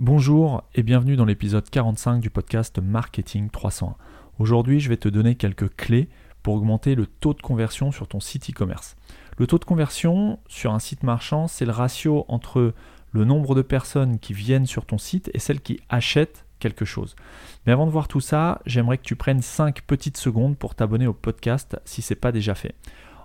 Bonjour et bienvenue dans l'épisode 45 du podcast Marketing 301. Aujourd'hui, je vais te donner quelques clés pour augmenter le taux de conversion sur ton site e-commerce. Le taux de conversion sur un site marchand, c'est le ratio entre le nombre de personnes qui viennent sur ton site et celles qui achètent quelque chose. Mais avant de voir tout ça, j'aimerais que tu prennes 5 petites secondes pour t'abonner au podcast si ce n'est pas déjà fait.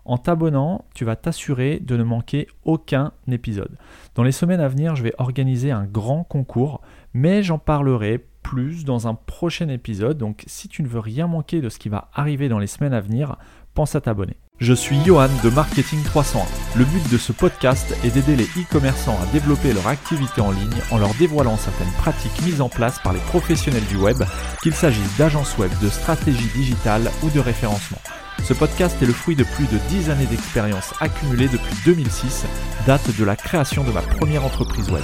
En t'abonnant, tu vas t'assurer de ne manquer aucun épisode. Dans les semaines à venir, je vais organiser un grand concours, mais j'en parlerai plus dans un prochain épisode. Donc si tu ne veux rien manquer de ce qui va arriver dans les semaines à venir, pense à t'abonner. Je suis Johan de Marketing 301. Le but de ce podcast est d'aider les e-commerçants à développer leur activité en ligne en leur dévoilant certaines pratiques mises en place par les professionnels du web, qu'il s'agisse d'agences web, de stratégie digitale ou de référencement. Ce podcast est le fruit de plus de 10 années d'expérience accumulée depuis 2006, date de la création de ma première entreprise web.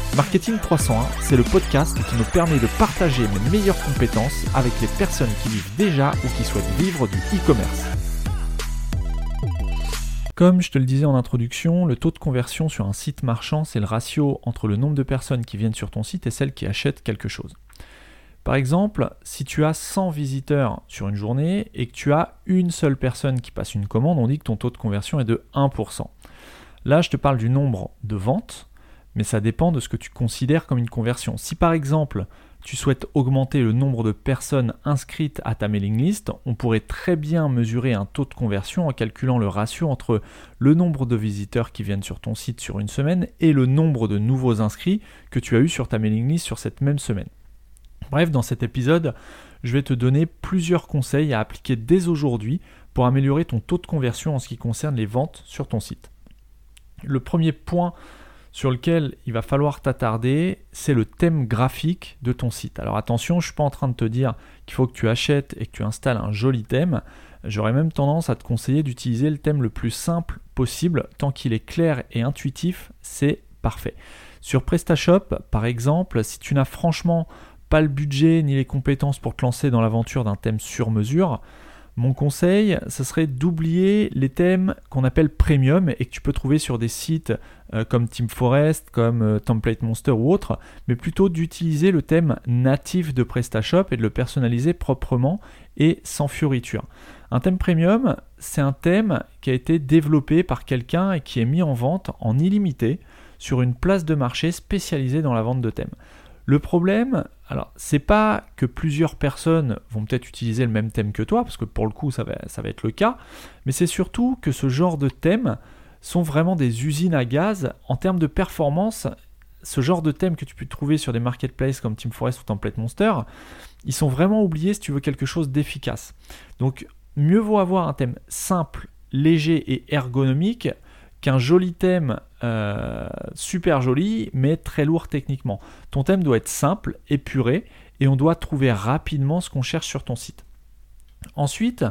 Marketing 301, c'est le podcast qui me permet de partager mes meilleures compétences avec les personnes qui vivent déjà ou qui souhaitent vivre du e-commerce. Comme je te le disais en introduction, le taux de conversion sur un site marchand, c'est le ratio entre le nombre de personnes qui viennent sur ton site et celles qui achètent quelque chose. Par exemple, si tu as 100 visiteurs sur une journée et que tu as une seule personne qui passe une commande, on dit que ton taux de conversion est de 1%. Là, je te parle du nombre de ventes, mais ça dépend de ce que tu considères comme une conversion. Si par exemple, tu souhaites augmenter le nombre de personnes inscrites à ta mailing list, on pourrait très bien mesurer un taux de conversion en calculant le ratio entre le nombre de visiteurs qui viennent sur ton site sur une semaine et le nombre de nouveaux inscrits que tu as eu sur ta mailing list sur cette même semaine. Bref, dans cet épisode, je vais te donner plusieurs conseils à appliquer dès aujourd'hui pour améliorer ton taux de conversion en ce qui concerne les ventes sur ton site. Le premier point sur lequel il va falloir t'attarder, c'est le thème graphique de ton site. Alors attention, je ne suis pas en train de te dire qu'il faut que tu achètes et que tu installes un joli thème. J'aurais même tendance à te conseiller d'utiliser le thème le plus simple possible. Tant qu'il est clair et intuitif, c'est parfait. Sur PrestaShop, par exemple, si tu n'as franchement pas le budget ni les compétences pour te lancer dans l'aventure d'un thème sur mesure, mon conseil, ce serait d'oublier les thèmes qu'on appelle premium et que tu peux trouver sur des sites euh, comme Team Forest, comme euh, Template Monster ou autre, mais plutôt d'utiliser le thème natif de PrestaShop et de le personnaliser proprement et sans fioriture. Un thème premium, c'est un thème qui a été développé par quelqu'un et qui est mis en vente en illimité sur une place de marché spécialisée dans la vente de thèmes. Le problème, alors c'est pas que plusieurs personnes vont peut-être utiliser le même thème que toi, parce que pour le coup ça va, ça être le cas, mais c'est surtout que ce genre de thèmes sont vraiment des usines à gaz en termes de performance. Ce genre de thèmes que tu peux trouver sur des marketplaces comme Team Forest ou Template Monster, ils sont vraiment oubliés si tu veux quelque chose d'efficace. Donc mieux vaut avoir un thème simple, léger et ergonomique qu'un joli thème euh, super joli, mais très lourd techniquement. Ton thème doit être simple, épuré, et on doit trouver rapidement ce qu'on cherche sur ton site. Ensuite,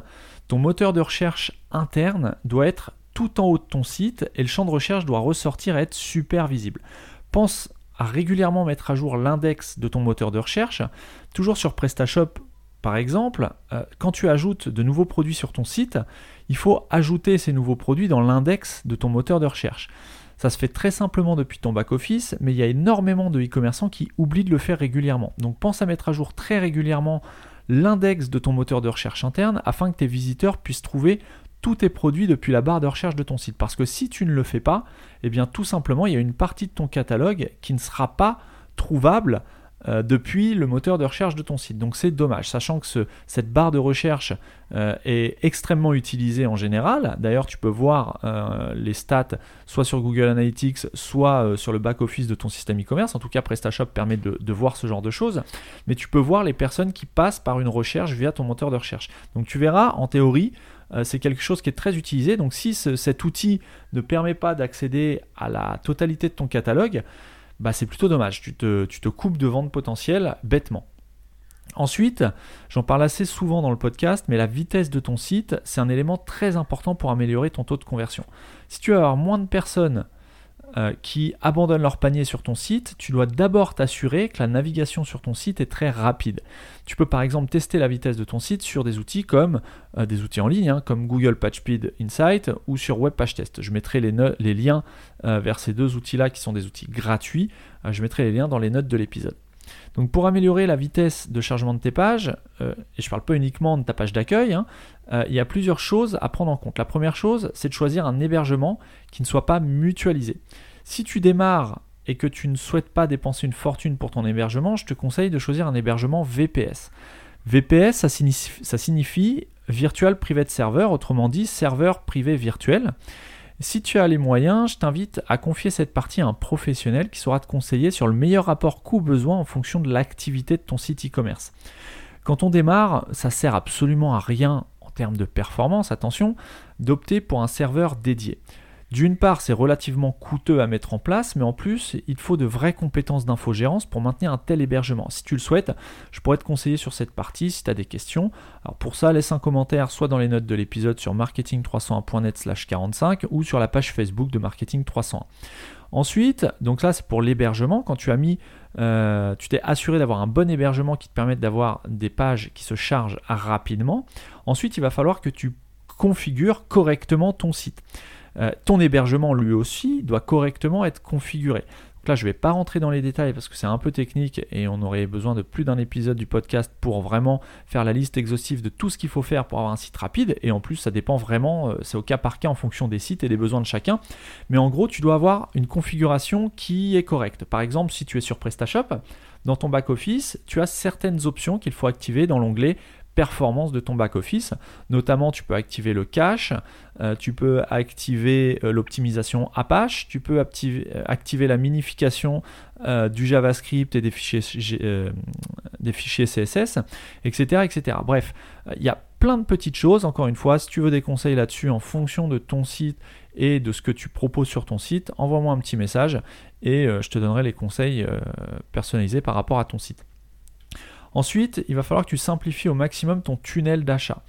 ton moteur de recherche interne doit être tout en haut de ton site et le champ de recherche doit ressortir et être super visible. Pense à régulièrement mettre à jour l'index de ton moteur de recherche. Toujours sur PrestaShop, par exemple, euh, quand tu ajoutes de nouveaux produits sur ton site, il faut ajouter ces nouveaux produits dans l'index de ton moteur de recherche. Ça se fait très simplement depuis ton back-office, mais il y a énormément de e-commerçants qui oublient de le faire régulièrement. Donc pense à mettre à jour très régulièrement l'index de ton moteur de recherche interne afin que tes visiteurs puissent trouver tous tes produits depuis la barre de recherche de ton site. Parce que si tu ne le fais pas, eh bien tout simplement, il y a une partie de ton catalogue qui ne sera pas trouvable euh, depuis le moteur de recherche de ton site. Donc c'est dommage, sachant que cette barre de recherche euh, est extrêmement utilisée en général. D'ailleurs, tu peux voir euh, les stats soit sur Google Analytics, soit sur le back-office de ton système e-commerce. En tout cas, PrestaShop permet de, de, voir ce genre de choses. Mais tu peux voir les personnes qui passent par une recherche via ton moteur de recherche. Donc tu verras, en théorie, c'est quelque chose qui est très utilisé. Donc si cet outil ne permet pas d'accéder à la totalité de ton catalogue, bah c'est plutôt dommage. Tu te, tu te coupes de ventes potentielles bêtement. Ensuite, j'en parle assez souvent dans le podcast, mais la vitesse de ton site, c'est un élément très important pour améliorer ton taux de conversion. Si tu avoir moins de personnes euh, qui abandonnent leur panier sur ton site, tu dois d'abord t'assurer que la navigation sur ton site est très rapide. Tu peux par exemple tester la vitesse de ton site sur des outils comme euh, des outils en ligne, hein, comme Google PageSpeed Insight ou sur Web Page Test. Je mettrai les, les liens euh, vers ces deux outils-là qui sont des outils gratuits. je mettrai les liens dans les notes de l'épisode. Donc pour améliorer la vitesse de chargement de tes pages, et je ne parle pas uniquement de ta page d'accueil, hein, il y a plusieurs choses à prendre en compte. La première chose, c'est de choisir un hébergement qui ne soit pas mutualisé. Si tu démarres et que tu ne souhaites pas dépenser une fortune pour ton hébergement, je te conseille de choisir un hébergement VPS. VPS, ça signifie Virtual Private Server, autrement dit serveur privé virtuel. Si tu as les moyens, je t'invite à confier cette partie à un professionnel qui saura te conseiller sur le meilleur rapport coût-besoin en fonction de l'activité de ton site e-commerce. Quand on démarre, ça sert absolument à rien en termes de performance, attention, d'opter pour un serveur dédié. D'une part, c'est relativement coûteux à mettre en place, mais en plus, il faut de vraies compétences d'infogérance pour maintenir un tel hébergement. Si tu le souhaites, je pourrais te conseiller sur cette partie si tu as des questions. Alors pour ça, laisse un commentaire soit dans les notes de l'épisode sur marketing301.net 45 ou sur la page Facebook de Marketing 301. Ensuite, donc là c'est pour l'hébergement, quand tu as mis, euh, tu t'es assuré d'avoir un bon hébergement qui te permette d'avoir des pages qui se chargent rapidement. Ensuite, il va falloir que tu configures correctement ton site. Euh, ton hébergement lui aussi doit correctement être configuré. Donc là, je ne vais pas rentrer dans les détails parce que c'est un peu technique et on aurait besoin de plus d'un épisode du podcast pour vraiment faire la liste exhaustive de tout ce qu'il faut faire pour avoir un site rapide. Et en plus, ça dépend vraiment, euh, c'est au cas par cas en fonction des sites et des besoins de chacun. Mais en gros, tu dois avoir une configuration qui est correcte. Par exemple, si tu es sur PrestaShop, dans ton back-office, tu as certaines options qu'il faut activer dans l'onglet performance de ton back-office. Notamment, tu peux activer le cache, euh, tu peux activer euh, l'optimisation Apache, tu peux activer, euh, la minification du JavaScript et des fichiers, des fichiers CSS, etc., etc. Bref, il y a plein de petites choses. Encore une fois, si tu veux des conseils là-dessus en fonction de ton site et de ce que tu proposes sur ton site, envoie-moi un petit message et je te donnerai les conseils personnalisés par rapport à ton site. Ensuite, il va falloir que tu simplifies au maximum ton tunnel d'achat.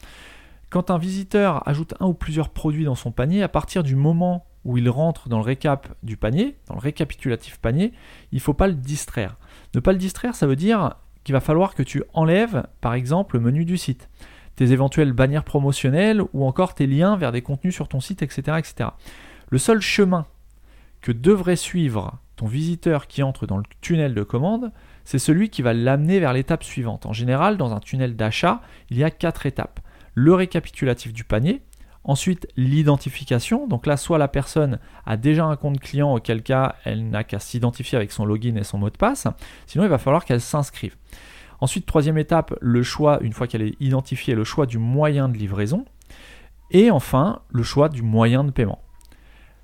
Quand un visiteur ajoute un ou plusieurs produits dans son panier, à partir du moment où il rentre dans le récap du panier, dans le récapitulatif panier, il ne faut pas le distraire. Ne pas le distraire, ça veut dire qu'il va falloir que tu enlèves, par exemple, le menu du site, tes éventuelles bannières promotionnelles ou encore tes liens vers des contenus sur ton site, etc. etc. Le seul chemin que devrait suivre visiteur qui entre dans le tunnel de commande, c'est celui qui va l'amener vers l'étape suivante. En général, dans un tunnel d'achat, il y a quatre étapes. Le récapitulatif du panier, ensuite l'identification, donc là soit la personne a déjà un compte client auquel cas elle n'a qu'à s'identifier avec son login et son mot de passe, sinon il va falloir qu'elle s'inscrive. Ensuite, troisième étape, le choix, une fois qu'elle est identifiée, le choix du moyen de livraison. Et enfin, le choix du moyen de paiement.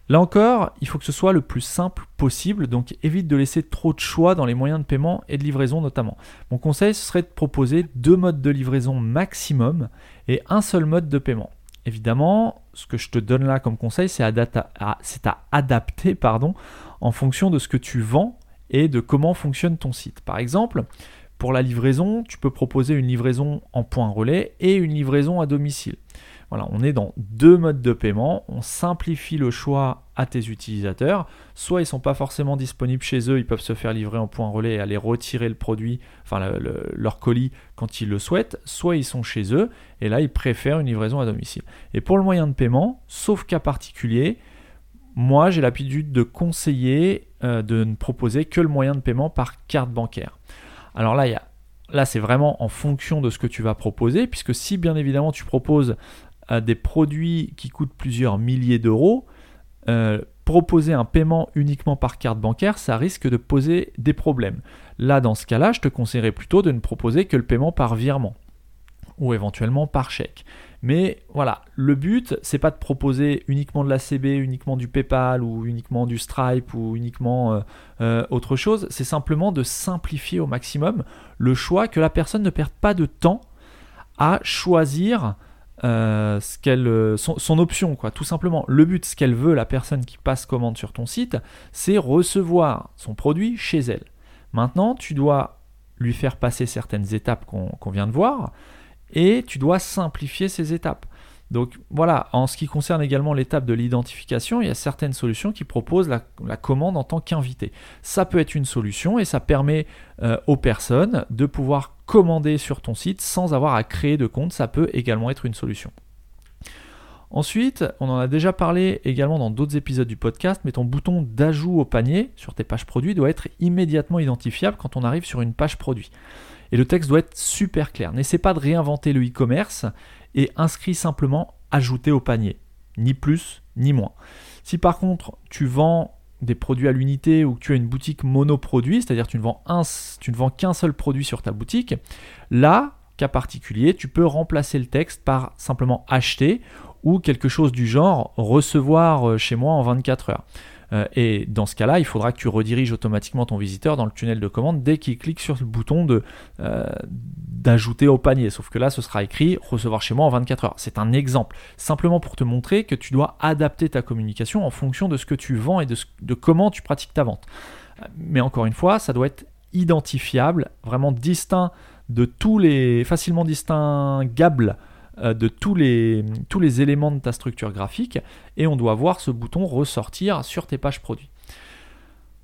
Là encore, il faut que ce soit le plus simple possible, donc évite de laisser trop de choix dans les moyens de paiement et de livraison notamment. Mon conseil, serait de proposer deux modes de livraison maximum et un seul mode de paiement. Évidemment, ce que je te donne là comme conseil, c'est à, adapter pardon, en fonction de ce que tu vends et de comment fonctionne ton site. Par exemple, pour la livraison, tu peux proposer une livraison en point relais et une livraison à domicile. Voilà, on est dans deux modes de paiement, on simplifie le choix à tes utilisateurs. Soit ils ne sont pas forcément disponibles chez eux, ils peuvent se faire livrer en point relais et aller retirer le produit, enfin leur colis quand ils le souhaitent, soit ils sont chez eux et là ils préfèrent une livraison à domicile. Et pour le moyen de paiement, sauf cas particulier, moi j'ai l'habitude de conseiller euh, de ne proposer que le moyen de paiement par carte bancaire. Alors là, Là, c'est vraiment en fonction de ce que tu vas proposer, puisque si bien évidemment tu proposes des produits qui coûtent plusieurs milliers d'euros, euh, proposer un paiement uniquement par carte bancaire, ça risque de poser des problèmes. Là, dans ce cas-là, je te conseillerais plutôt de ne proposer que le paiement par virement ou éventuellement par chèque. Mais voilà, le but, c'est pas de proposer uniquement de la CB, uniquement du PayPal ou uniquement du Stripe ou uniquement euh, euh, autre chose, c'est simplement de simplifier au maximum le choix, que la personne ne perde pas de temps à choisir euh, son, son, option, quoi, tout simplement. Le but, ce qu'elle veut, la personne qui passe commande sur ton site, c'est recevoir son produit chez elle. Maintenant, tu dois lui faire passer certaines étapes qu'on vient de voir, et tu dois simplifier ces étapes. Donc voilà, en ce qui concerne également l'étape de l'identification, il y a certaines solutions qui proposent la, commande en tant qu'invité. Ça peut être une solution et ça permet euh, aux personnes de pouvoir commander sur ton site sans avoir à créer de compte. Ça peut également être une solution. Ensuite, on en a déjà parlé également dans d'autres épisodes du podcast, mais ton bouton d'ajout au panier sur tes pages produits doit être immédiatement identifiable quand on arrive sur une page produit. Et le texte doit être super clair. N'essaie pas de réinventer le e-commerce et inscris simplement ajouter au panier. Ni plus, ni moins. Si par contre tu vends des produits à l'unité ou que tu as une boutique monoproduit, c'est-à-dire tu ne vends, tu ne vends qu'un seul produit sur ta boutique, là, cas particulier, tu peux remplacer le texte par simplement acheter ou quelque chose du genre recevoir euh, chez moi en 24 heures. Euh, et dans ce cas-là, il faudra que tu rediriges automatiquement ton visiteur dans le tunnel de commande dès qu'il clique sur le bouton euh, d'ajouter au panier. Sauf que là, ce sera écrit recevoir chez moi en 24 heures. C'est un exemple, simplement pour te montrer que tu dois adapter ta communication en fonction de ce que tu vends et de, de comment tu pratiques ta vente. Mais encore une fois, ça doit être identifiable, vraiment distinct de tous les facilement distinguable euh, de tous les, tous les éléments de ta structure graphique et on doit voir ce bouton ressortir sur tes pages produits.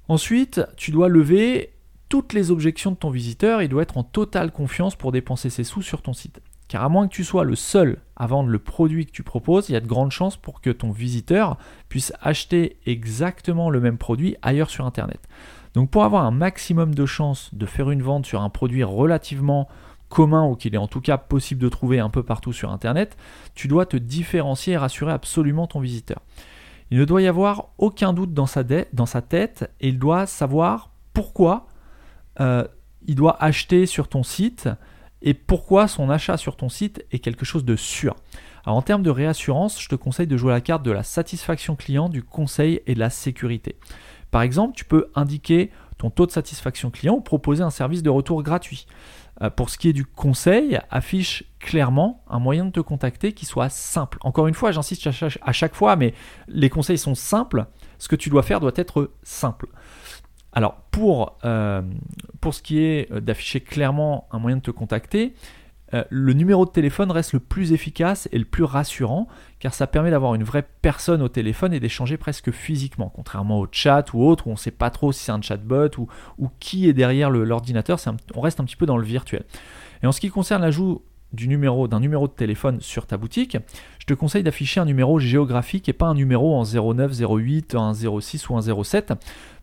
Ensuite, tu dois lever toutes les objections de ton visiteur et doit être en totale confiance pour dépenser ses sous sur ton site. Car à moins que tu sois le seul à vendre le produit que tu proposes, il y a de grandes chances pour que ton visiteur puisse acheter exactement le même produit ailleurs sur Internet. Donc pour avoir un maximum de chances de faire une vente sur un produit relativement commun ou qu'il est en tout cas possible de trouver un peu partout sur Internet, tu dois te différencier et rassurer absolument ton visiteur. Il ne doit y avoir aucun doute dans sa, tête et il doit savoir pourquoi euh, il doit acheter sur ton site et pourquoi son achat sur ton site est quelque chose de sûr. Alors en termes de réassurance, je te conseille de jouer la carte de la satisfaction client, du conseil et de la sécurité. Par exemple, tu peux indiquer ton taux de satisfaction client ou proposer un service de retour gratuit. Euh, pour ce qui est du conseil, affiche clairement un moyen de te contacter qui soit simple. Encore une fois, j'insiste à chaque fois, mais les conseils sont simples. Ce que tu dois faire doit être simple. Alors, pour, euh, pour ce qui est d'afficher clairement un moyen de te contacter, euh, le numéro de téléphone reste le plus efficace et le plus rassurant car ça permet d'avoir une vraie personne au téléphone et d'échanger presque physiquement, contrairement au chat ou autre où on ne sait pas trop si c'est un chatbot ou, qui est derrière l'ordinateur, on reste un petit peu dans le virtuel. Et en ce qui concerne l'ajout d'un numéro de téléphone sur ta boutique, je te conseille d'afficher un numéro géographique et pas un numéro en 09, 08, un 06 ou un 07.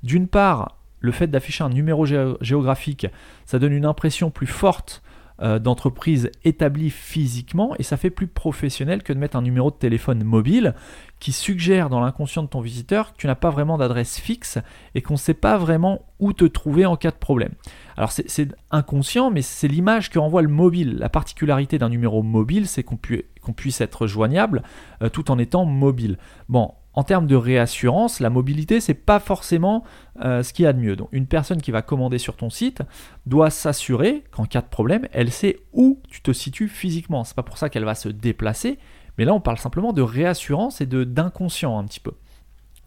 D'une part, le fait d'afficher un numéro géographique, ça donne une impression plus forte euh, d'entreprise établie physiquement et ça fait plus professionnel que de mettre un numéro de téléphone mobile qui suggère dans l'inconscient de ton visiteur que tu n'as pas vraiment d'adresse fixe et qu'on ne sait pas vraiment où te trouver en cas de problème. Alors c'est inconscient, mais c'est l'image que renvoie le mobile. La particularité d'un numéro mobile, c'est qu'on puisse être joignable euh, tout en étant mobile. Bon, en termes de réassurance, la mobilité, c'est pas forcément euh, ce qu'il y a de mieux. Donc, une personne qui va commander sur ton site doit s'assurer qu'en cas de problème, elle sait où tu te situes physiquement. C'est pas pour ça qu'elle va se déplacer, mais là, on parle simplement de réassurance et de d'inconscient un petit peu.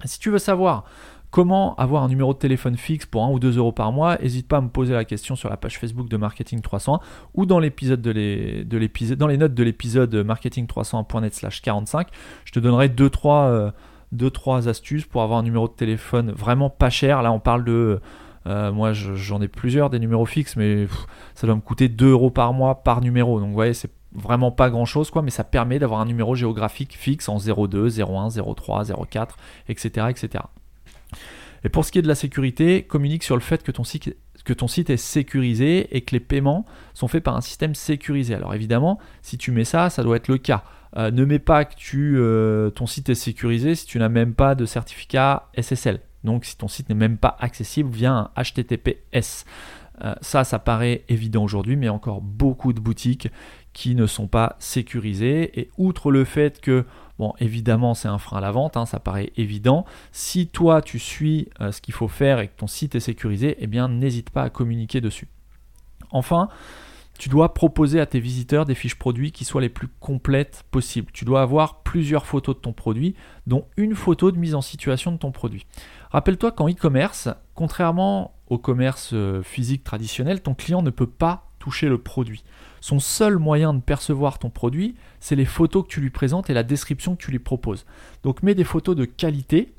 Si tu veux savoir comment avoir un numéro de téléphone fixe pour 1 ou 2 euros par mois, n'hésite pas à me poser la question sur la page Facebook de Marketing 301 ou dans l'épisode de l'épisode, dans les notes de l'épisode marketing301.net/45. 45. Je te donnerai 2-3 deux trois astuces pour avoir un numéro de téléphone vraiment pas cher. Là, on parle de euh, moi, j'en ai plusieurs des numéros fixes, mais ça doit me coûter 2 euros par mois par numéro. Donc, vous voyez, c'est vraiment pas grand chose, quoi, mais ça permet d'avoir un numéro géographique fixe en 02, 01, 03, 04, etc., etc. Et pour ce qui est de la sécurité, communique sur le fait que ton site que ton site est sécurisé et que les paiements sont faits par un système sécurisé. Alors évidemment, si tu mets ça, ça doit être le cas. Euh, ne mets pas que tu, euh, ton site est sécurisé si tu n'as même pas de certificat SSL. Donc si ton site n'est même pas accessible via un HTTPS. Euh, ça, ça paraît évident aujourd'hui, mais encore beaucoup de boutiques qui ne sont pas sécurisées. Et outre le fait que, bon, évidemment, c'est un frein à la vente, hein, ça paraît évident. Si toi, tu suis ce qu'il faut faire et que ton site est sécurisé, eh bien, n'hésite pas à communiquer dessus. Enfin, tu dois proposer à tes visiteurs des fiches produits qui soient les plus complètes possibles. Tu dois avoir plusieurs photos de ton produit, dont une photo de mise en situation de ton produit. Rappelle-toi qu'en e-commerce, contrairement au commerce euh, physique traditionnel, ton client ne peut pas toucher le produit. Son seul moyen de percevoir ton produit, c'est les photos que tu lui présentes et la description que tu lui proposes. Donc mets des photos de qualité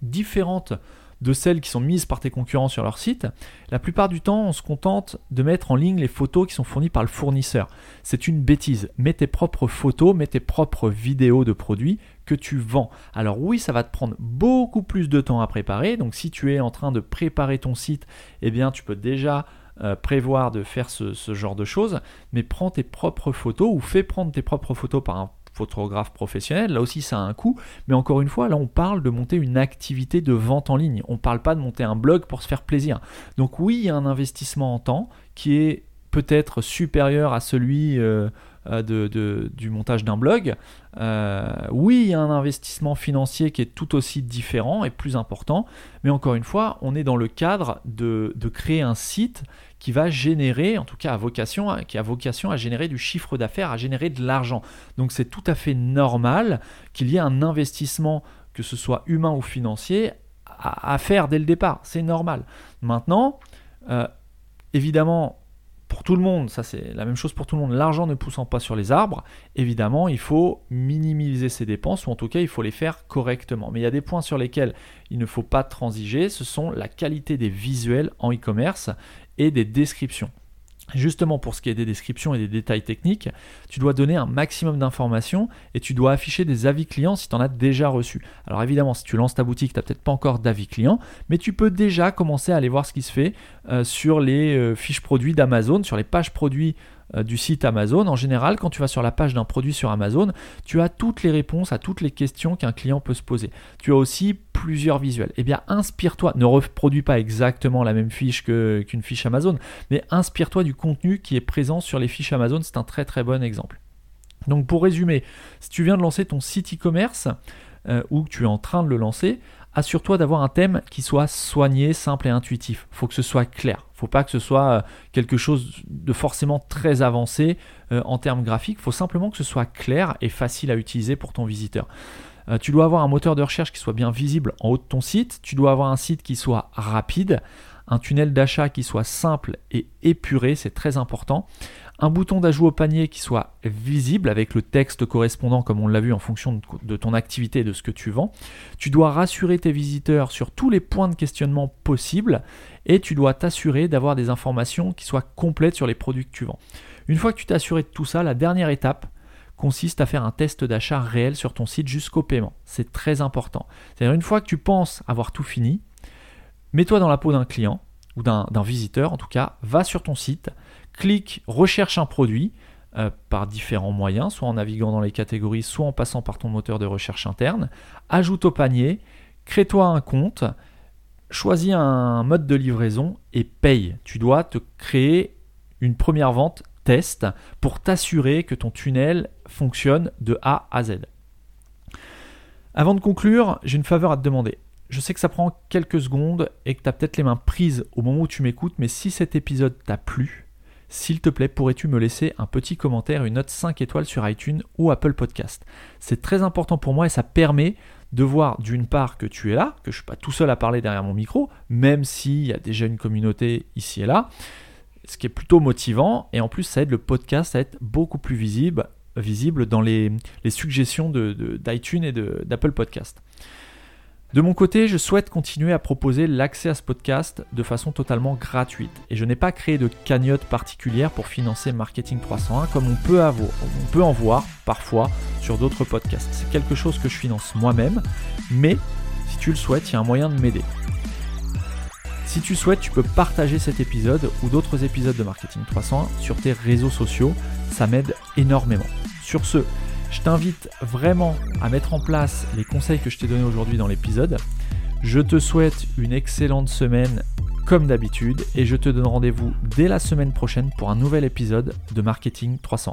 différentes de celles qui sont mises par tes concurrents sur leur site, la plupart du temps, on se contente de mettre en ligne les photos qui sont fournies par le fournisseur. C'est une bêtise. Mets tes propres photos, mets tes propres vidéos de produits que tu vends. Alors oui, ça va te prendre beaucoup plus de temps à préparer. Donc si tu es en train de préparer ton site, eh bien tu peux déjà euh, prévoir de faire ce, genre de choses, mais prends tes propres photos ou fais prendre tes propres photos par un photographe professionnel, là aussi ça a un coût, mais encore une fois, là on parle de monter une activité de vente en ligne, on ne parle pas de monter un blog pour se faire plaisir. Donc oui, il y a un investissement en temps qui est peut-être supérieur à celui euh, euh, de, du montage d'un blog. Euh, oui, il y a un investissement financier qui est tout aussi différent et plus important, mais encore une fois, on est dans le cadre de, de créer un site qui va générer, en tout cas à vocation, qui a vocation à générer du chiffre d'affaires, à générer de l'argent. Donc c'est tout à fait normal qu'il y ait un investissement, que ce soit humain ou financier, à, faire dès le départ. C'est normal. Maintenant, euh, évidemment, pour tout le monde, ça c'est la même chose pour tout le monde, l'argent ne poussant pas sur les arbres, évidemment, il faut minimiser ses dépenses, ou en tout cas, il faut les faire correctement. Mais il y a des points sur lesquels il ne faut pas transiger, ce sont la qualité des visuels en e-commerce et des descriptions. Justement, pour ce qui est des descriptions et des détails techniques, tu dois donner un maximum d'informations et tu dois afficher des avis clients si tu en as déjà reçu. Alors évidemment, si tu lances ta boutique, tu n'as peut-être pas encore d'avis clients, mais tu peux déjà commencer à aller voir ce qui se fait euh, sur les euh, fiches produits d'Amazon, sur les pages produits du site Amazon. En général, quand tu vas sur la page d'un produit sur Amazon, tu as toutes les réponses à toutes les questions qu'un client peut se poser. Tu as aussi plusieurs visuels. Eh bien, inspire-toi, ne reproduis pas exactement la même fiche qu'une fiche Amazon, mais inspire-toi du contenu qui est présent sur les fiches Amazon. C'est un très très bon exemple. Donc pour résumer, si tu viens de lancer ton site e-commerce euh, ou que tu es en train de le lancer, assure-toi d'avoir un thème qui soit soigné, simple et intuitif. Il faut que ce soit clair. Faut pas que ce soit euh, quelque chose de forcément très avancé euh, en termes graphiques. Faut simplement que ce soit clair et facile à utiliser pour ton visiteur. Euh, tu dois avoir un moteur de recherche qui soit bien visible en haut de ton site. Tu dois avoir un site qui soit rapide, un tunnel d'achat qui soit simple et épuré, c'est très important un bouton d'ajout au panier qui soit visible avec le texte correspondant comme on l'a vu en fonction de ton activité et de ce que tu vends. Tu dois rassurer tes visiteurs sur tous les points de questionnement possibles et tu dois t'assurer d'avoir des informations qui soient complètes sur les produits que tu vends. Une fois que tu t'es assuré de tout ça, la dernière étape consiste à faire un test d'achat réel sur ton site jusqu'au paiement. C'est très important. C'est-à-dire une fois que tu penses avoir tout fini, mets-toi dans la peau d'un client ou d'un visiteur en tout cas, va sur ton site, clique, recherche un produit euh, par différents moyens, soit en naviguant dans les catégories, soit en passant par ton moteur de recherche interne, ajoute au panier, crée-toi un compte, choisis un mode de livraison et paye. Tu dois te créer une première vente test pour t'assurer que ton tunnel fonctionne de A à Z. Avant de conclure, j'ai une faveur à te demander. Je sais que ça prend quelques secondes et que tu as peut-être les mains prises au moment où tu m'écoutes, mais si cet épisode t'a plu, s'il te plaît, pourrais-tu me laisser un petit commentaire, une note 5 étoiles sur iTunes ou Apple Podcast? C'est très important pour moi et ça permet de voir d'une part que tu es là, que je ne suis pas tout seul à parler derrière mon micro, même s'il y a déjà une communauté ici et là, ce qui est plutôt motivant, et en plus ça aide le podcast à être beaucoup plus visible, visible dans les, suggestions d'iTunes et d'Apple Podcast. De mon côté, je souhaite continuer à proposer l'accès à ce podcast de façon totalement gratuite et je n'ai pas créé de cagnotte particulière pour financer Marketing 301 comme on peut, on peut en voir parfois sur d'autres podcasts. C'est quelque chose que je finance moi-même, mais si tu le souhaites, il y a un moyen de m'aider. Si tu souhaites, tu peux partager cet épisode ou d'autres épisodes de Marketing 301 sur tes réseaux sociaux, ça m'aide énormément. Sur ce, je t'invite vraiment à mettre en place les conseils que je t'ai donnés aujourd'hui dans l'épisode. Je te souhaite une excellente semaine comme d'habitude et je te donne rendez-vous dès la semaine prochaine pour un nouvel épisode de Marketing 301.